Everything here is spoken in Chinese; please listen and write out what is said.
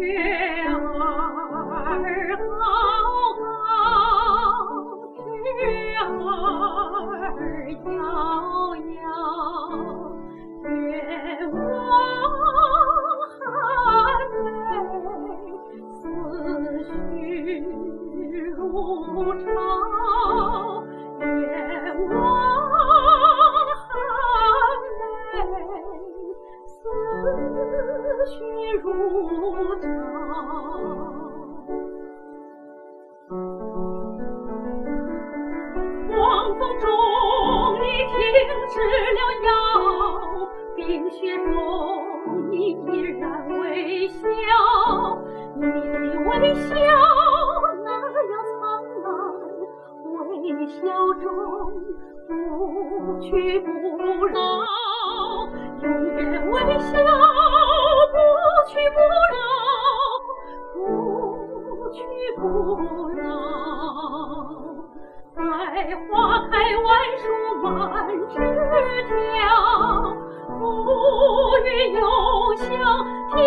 月儿高高，月儿遥遥，月望含泪，思绪如潮，月望。如潮。黄风中，你停止了摇，冰雪中，你依然微笑。你的微笑那样灿烂，微笑中不屈不挠，不老。在花开万树满枝条，浮云涌向天。